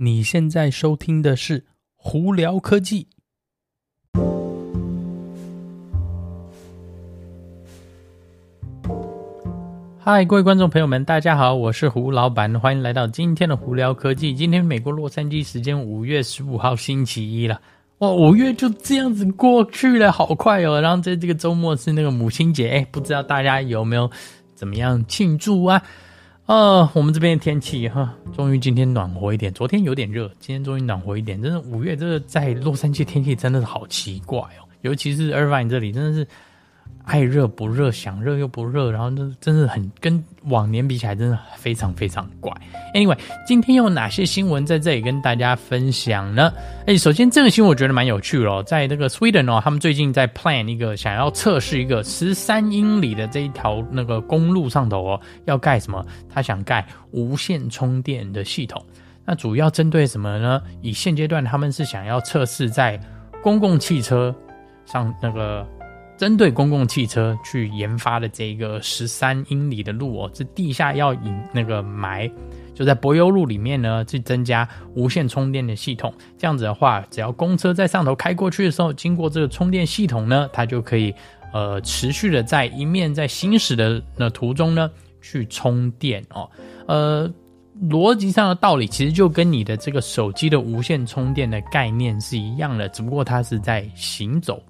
你现在收听的是胡聊科技。嗨，各位观众朋友们，大家好，我是胡老板，欢迎来到今天的胡聊科技。今天美国洛杉矶时间五月十五号星期一了，哇，五月就这样子过去了，好快哦。然后在这个周末是那个母亲节，哎，不知道大家有没有怎么样庆祝啊？呃，我们这边的天气哈，终于今天暖和一点。昨天有点热，今天终于暖和一点。真的，五月这个在洛杉矶天气真的是好奇怪哦，尤其是 Irvine 这里，真的是。爱热不热，想热又不热，然后就真的很跟往年比起来，真的非常非常怪。Anyway，今天有哪些新闻在这里跟大家分享呢？哎，首先这个新闻我觉得蛮有趣哦，在那个 Sweden 哦，他们最近在 plan 一个想要测试一个十三英里的这一条那个公路上头哦，要盖什么？他想盖无线充电的系统。那主要针对什么呢？以现阶段他们是想要测试在公共汽车上那个。针对公共汽车去研发的这个十三英里的路哦，是地下要引那个埋，就在柏油路里面呢，去增加无线充电的系统。这样子的话，只要公车在上头开过去的时候，经过这个充电系统呢，它就可以呃持续的在一面在行驶的那途中呢去充电哦。呃，逻辑上的道理其实就跟你的这个手机的无线充电的概念是一样的，只不过它是在行走。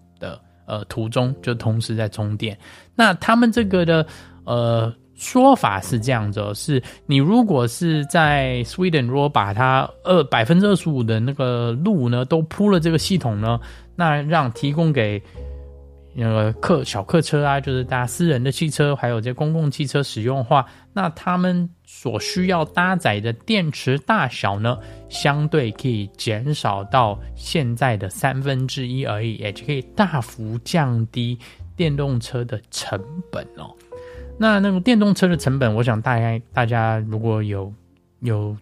呃，途中就同时在充电。那他们这个的呃说法是这样子，是你如果是在 Sweden，如果把它二百分之二十五的那个路呢都铺了这个系统呢，那让提供给。那个客小客车啊，就是大家私人的汽车，还有这公共汽车使用的话，那他们所需要搭载的电池大小呢，相对可以减少到现在的三分之一而已，也就可以大幅降低电动车的成本哦。那那个电动车的成本，我想大概大家如果有有。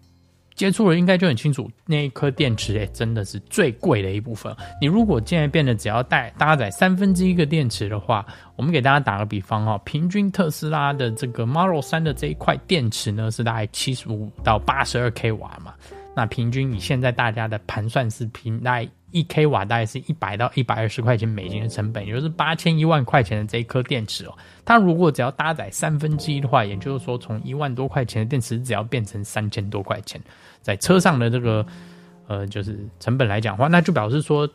接触了应该就很清楚，那一颗电池诶、真的是最贵的一部分。你如果现在变得只要带搭载三分之一个电池的话，我们给大家打个比方哈，平均特斯拉的这个 Model 三的这一块电池呢是大概七十五到八十二 k 瓦嘛，那平均以现在大家的盘算是平大概一 k 瓦大概是一百到一百二十块钱美金的成本，也就是八千一万块钱的这一颗电池哦。它如果只要搭载三分之一的话，也就是说从一万多块钱的电池只要变成三千多块钱。在车上的这个，呃，就是成本来讲的话，那就表示说，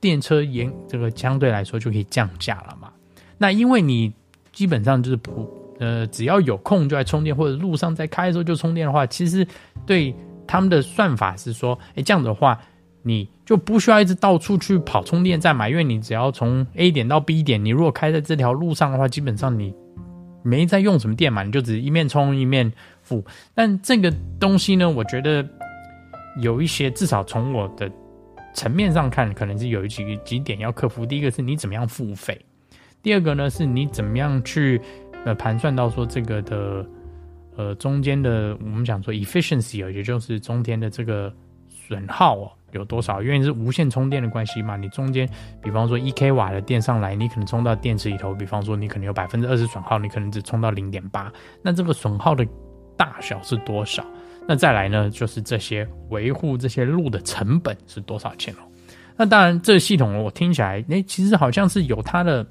电车沿这个相对来说就可以降价了嘛。那因为你基本上就是不，呃，只要有空就来充电，或者路上在开的时候就充电的话，其实对他们的算法是说，哎，这样的话，你就不需要一直到处去跑充电站嘛，因为你只要从 A 点到 B 点，你如果开在这条路上的话，基本上你没在用什么电嘛，你就只一面充一面付。但这个东西呢，我觉得。有一些，至少从我的层面上看，可能是有几几点要克服。第一个是你怎么样付费，第二个呢是你怎么样去呃盘算到说这个的呃中间的我们讲说 efficiency，也就是中间的这个损耗哦有多少？因为是无线充电的关系嘛，你中间比方说一 k 瓦的电上来，你可能充到电池里头，比方说你可能有百分之二十损耗，你可能只充到零点八，那这个损耗的大小是多少？那再来呢，就是这些维护这些路的成本是多少钱哦？那当然，这系统我听起来，诶，其实好像是有它的，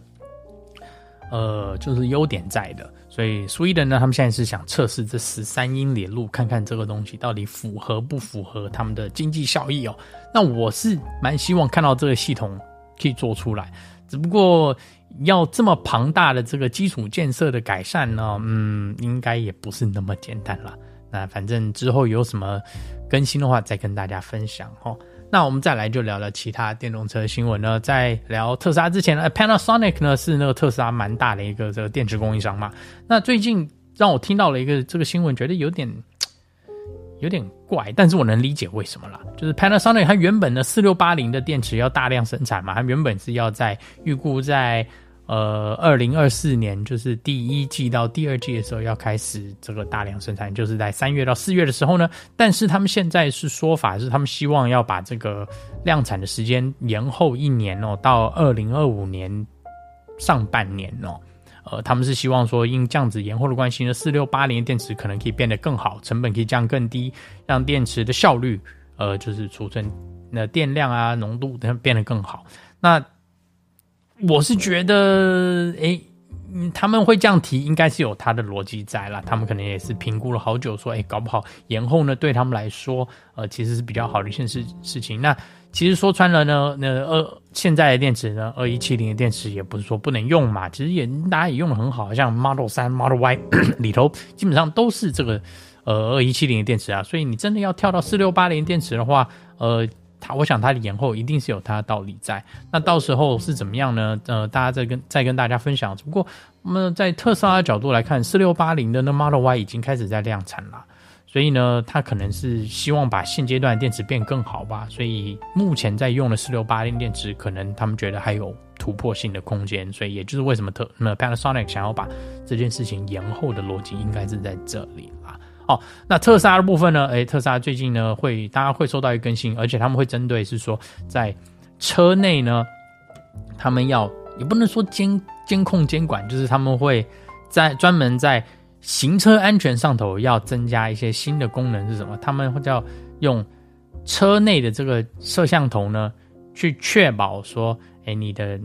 呃，就是优点在的。所以，Sweden 呢，他们现在是想测试这十三英里路，看看这个东西到底符合不符合他们的经济效益哦。那我是蛮希望看到这个系统可以做出来，只不过要这么庞大的这个基础建设的改善呢，嗯，应该也不是那么简单了。那反正之后有什么更新的话，再跟大家分享哦。那我们再来就聊聊其他电动车新闻呢。在聊特斯拉之前呢，Panasonic 呢是那个特斯拉蛮大的一个这个电池供应商嘛。那最近让我听到了一个这个新闻，觉得有点有点怪，但是我能理解为什么啦。就是 Panasonic 它原本的四六八零的电池要大量生产嘛，它原本是要在预估在。呃，二零二四年就是第一季到第二季的时候要开始这个大量生产，就是在三月到四月的时候呢。但是他们现在是说法是，他们希望要把这个量产的时间延后一年哦，到二零二五年上半年哦。呃，他们是希望说，因这样子延后的关系呢，四六八零电池可能可以变得更好，成本可以降更低，让电池的效率呃，就是储存那电量啊、浓度等变得更好。那我是觉得，哎、他们会这样提，应该是有他的逻辑在啦。他们可能也是评估了好久，说，哎，搞不好延后呢，对他们来说，呃，其实是比较好的一件事事情。那其实说穿了呢，那二现在的电池呢，二一七零的电池也不是说不能用嘛，其实也大家也用得很好，像 Model 3、Model Y 里头基本上都是这个呃二一七零的电池啊。所以你真的要跳到四六八零电池的话，呃。他，我想它的延后一定是有它的道理在。那到时候是怎么样呢？呃，大家再跟再跟大家分享。只不过，那么在特斯拉的角度来看，四六八零的那 Model Y 已经开始在量产了，所以呢，它可能是希望把现阶段的电池变更好吧。所以目前在用的四六八零电池，可能他们觉得还有突破性的空间。所以也就是为什么特那 Panasonic 想要把这件事情延后的逻辑，应该是在这里好。哦，那特斯拉的部分呢？诶，特斯拉最近呢会，大家会收到一个更新，而且他们会针对是说，在车内呢，他们要也不能说监监控监管，就是他们会在专门在行车安全上头要增加一些新的功能是什么？他们会叫用车内的这个摄像头呢，去确保说，诶，你的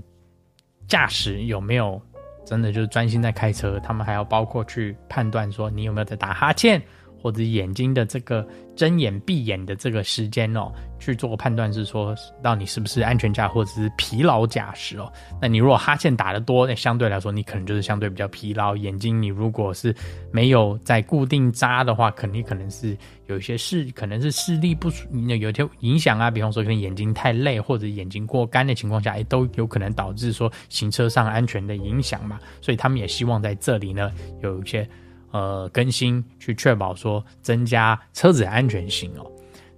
驾驶有没有？真的就是专心在开车，他们还要包括去判断说你有没有在打哈欠，或者眼睛的这个睁眼闭眼的这个时间哦，去做个判断是说到你是不是安全驾或者是疲劳驾驶哦。那你如果哈欠打得多，那相对来说你可能就是相对比较疲劳。眼睛你如果是没有在固定眨的话，肯定可能是有一些视，可能是视力不有些影响啊。比方说可能眼睛太累或者眼睛过干的情况下，也都有可能导致说行车上安全的影响嘛。所以他们也希望在这里呢有一些。呃，更新去确保说增加车子的安全性哦。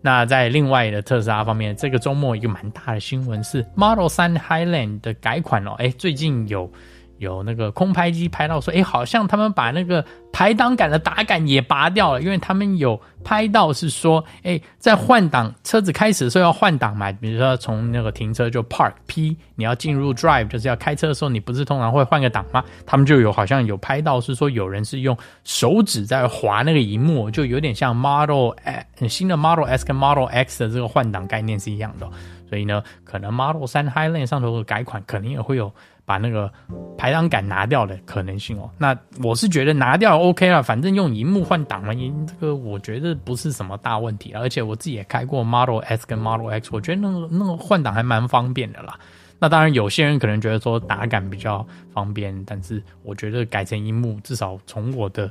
那在另外的特斯拉方面，这个周末一个蛮大的新闻是 Model 3 Highland 的改款哦。哎，最近有。有那个空拍机拍到说，哎，好像他们把那个排挡杆的打杆也拔掉了，因为他们有拍到是说，哎，在换挡车子开始的时候要换挡嘛，比如说从那个停车就 Park P，你要进入 Drive 就是要开车的时候，你不是通常会换个挡吗？他们就有好像有拍到是说有人是用手指在滑那个萤幕，就有点像 Model S 新的 Model S 跟 Model X 的这个换挡概念是一样的，所以呢，可能 Model 3 Highland 上头的改款可能也会有。把那个排档杆拿掉的可能性哦，那我是觉得拿掉 OK 了，反正用荧幕换挡嘛，这个我觉得不是什么大问题，而且我自己也开过 Model S 跟 Model X，我觉得那个那个换挡还蛮方便的啦。那当然有些人可能觉得说打杆比较方便，但是我觉得改成荧幕，至少从我的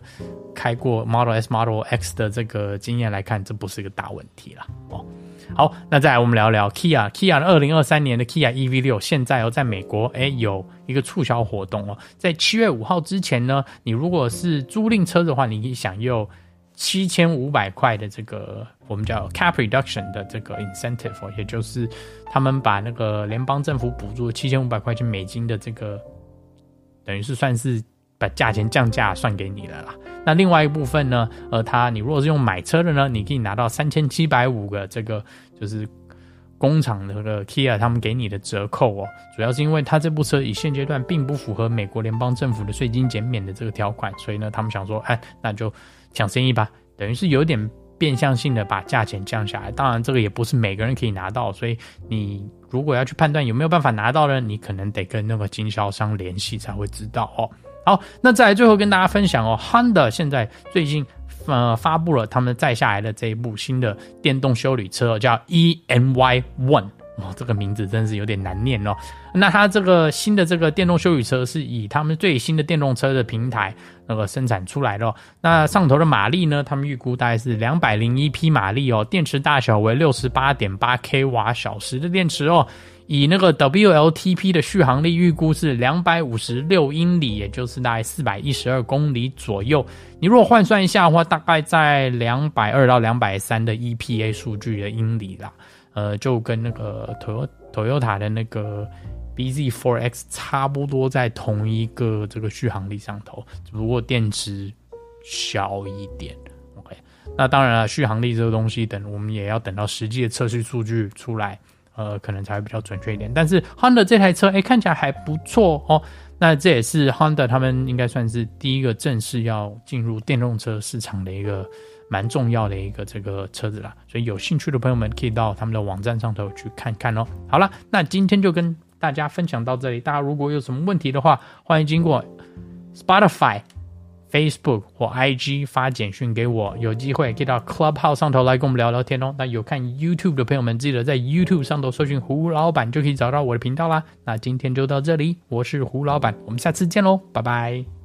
开过 Model S、Model X 的这个经验来看，这不是一个大问题啦。哦。好，那再来我们聊聊 Kia，Kia 二零二三年的 Kia EV 六，现在哦，在美国诶有一个促销活动哦，在七月五号之前呢，你如果是租赁车的话，你可以享有七千五百块的这个我们叫 Cap Reduction 的这个 Incentive，也就是他们把那个联邦政府补助七千五百块钱美金的这个，等于是算是。把价钱降价算给你了啦。那另外一部分呢？呃，它你如果是用买车的呢，你可以拿到三千七百五个这个就是工厂的个 Kia 他们给你的折扣哦。主要是因为他这部车以现阶段并不符合美国联邦政府的税金减免的这个条款，所以呢，他们想说，哎，那就抢生意吧。等于是有点变相性的把价钱降下来。当然，这个也不是每个人可以拿到，所以你如果要去判断有没有办法拿到呢，你可能得跟那个经销商联系才会知道哦。好，那再来最后跟大家分享哦，Honda 现在最近呃发布了他们再下来的这一部新的电动修理车，叫 e:Ny One 哦，这个名字真是有点难念哦。那它这个新的这个电动休旅车是以他们最新的电动车的平台那个生产出来的哦。那上头的马力呢，他们预估大概是两百零一匹马力哦，电池大小为六十八点八 k 瓦小时的电池哦。以那个 WLTP 的续航力预估是两百五十六英里，也就是大概四百一十二公里左右。你如果换算一下的话，大概在两百二到两百三的 EPA 数据的英里啦。呃，就跟那个 Toyota 的那个 BZ4X 差不多，在同一个这个续航力上头，只不过电池小一点。OK，那当然了，续航力这个东西，等我们也要等到实际的测试数据出来。呃，可能才会比较准确一点。但是 Honda 这台车，哎，看起来还不错哦。那这也是 Honda 他们应该算是第一个正式要进入电动车市场的一个蛮重要的一个这个车子啦。所以有兴趣的朋友们可以到他们的网站上头去看看哦。好了，那今天就跟大家分享到这里。大家如果有什么问题的话，欢迎经过 Spotify。Facebook 或 IG 发简讯给我，有机会可以到 Clubhouse 上头来跟我们聊聊天哦。那有看 YouTube 的朋友们，记得在 YouTube 上头搜寻胡老板，就可以找到我的频道啦。那今天就到这里，我是胡老板，我们下次见喽，拜拜。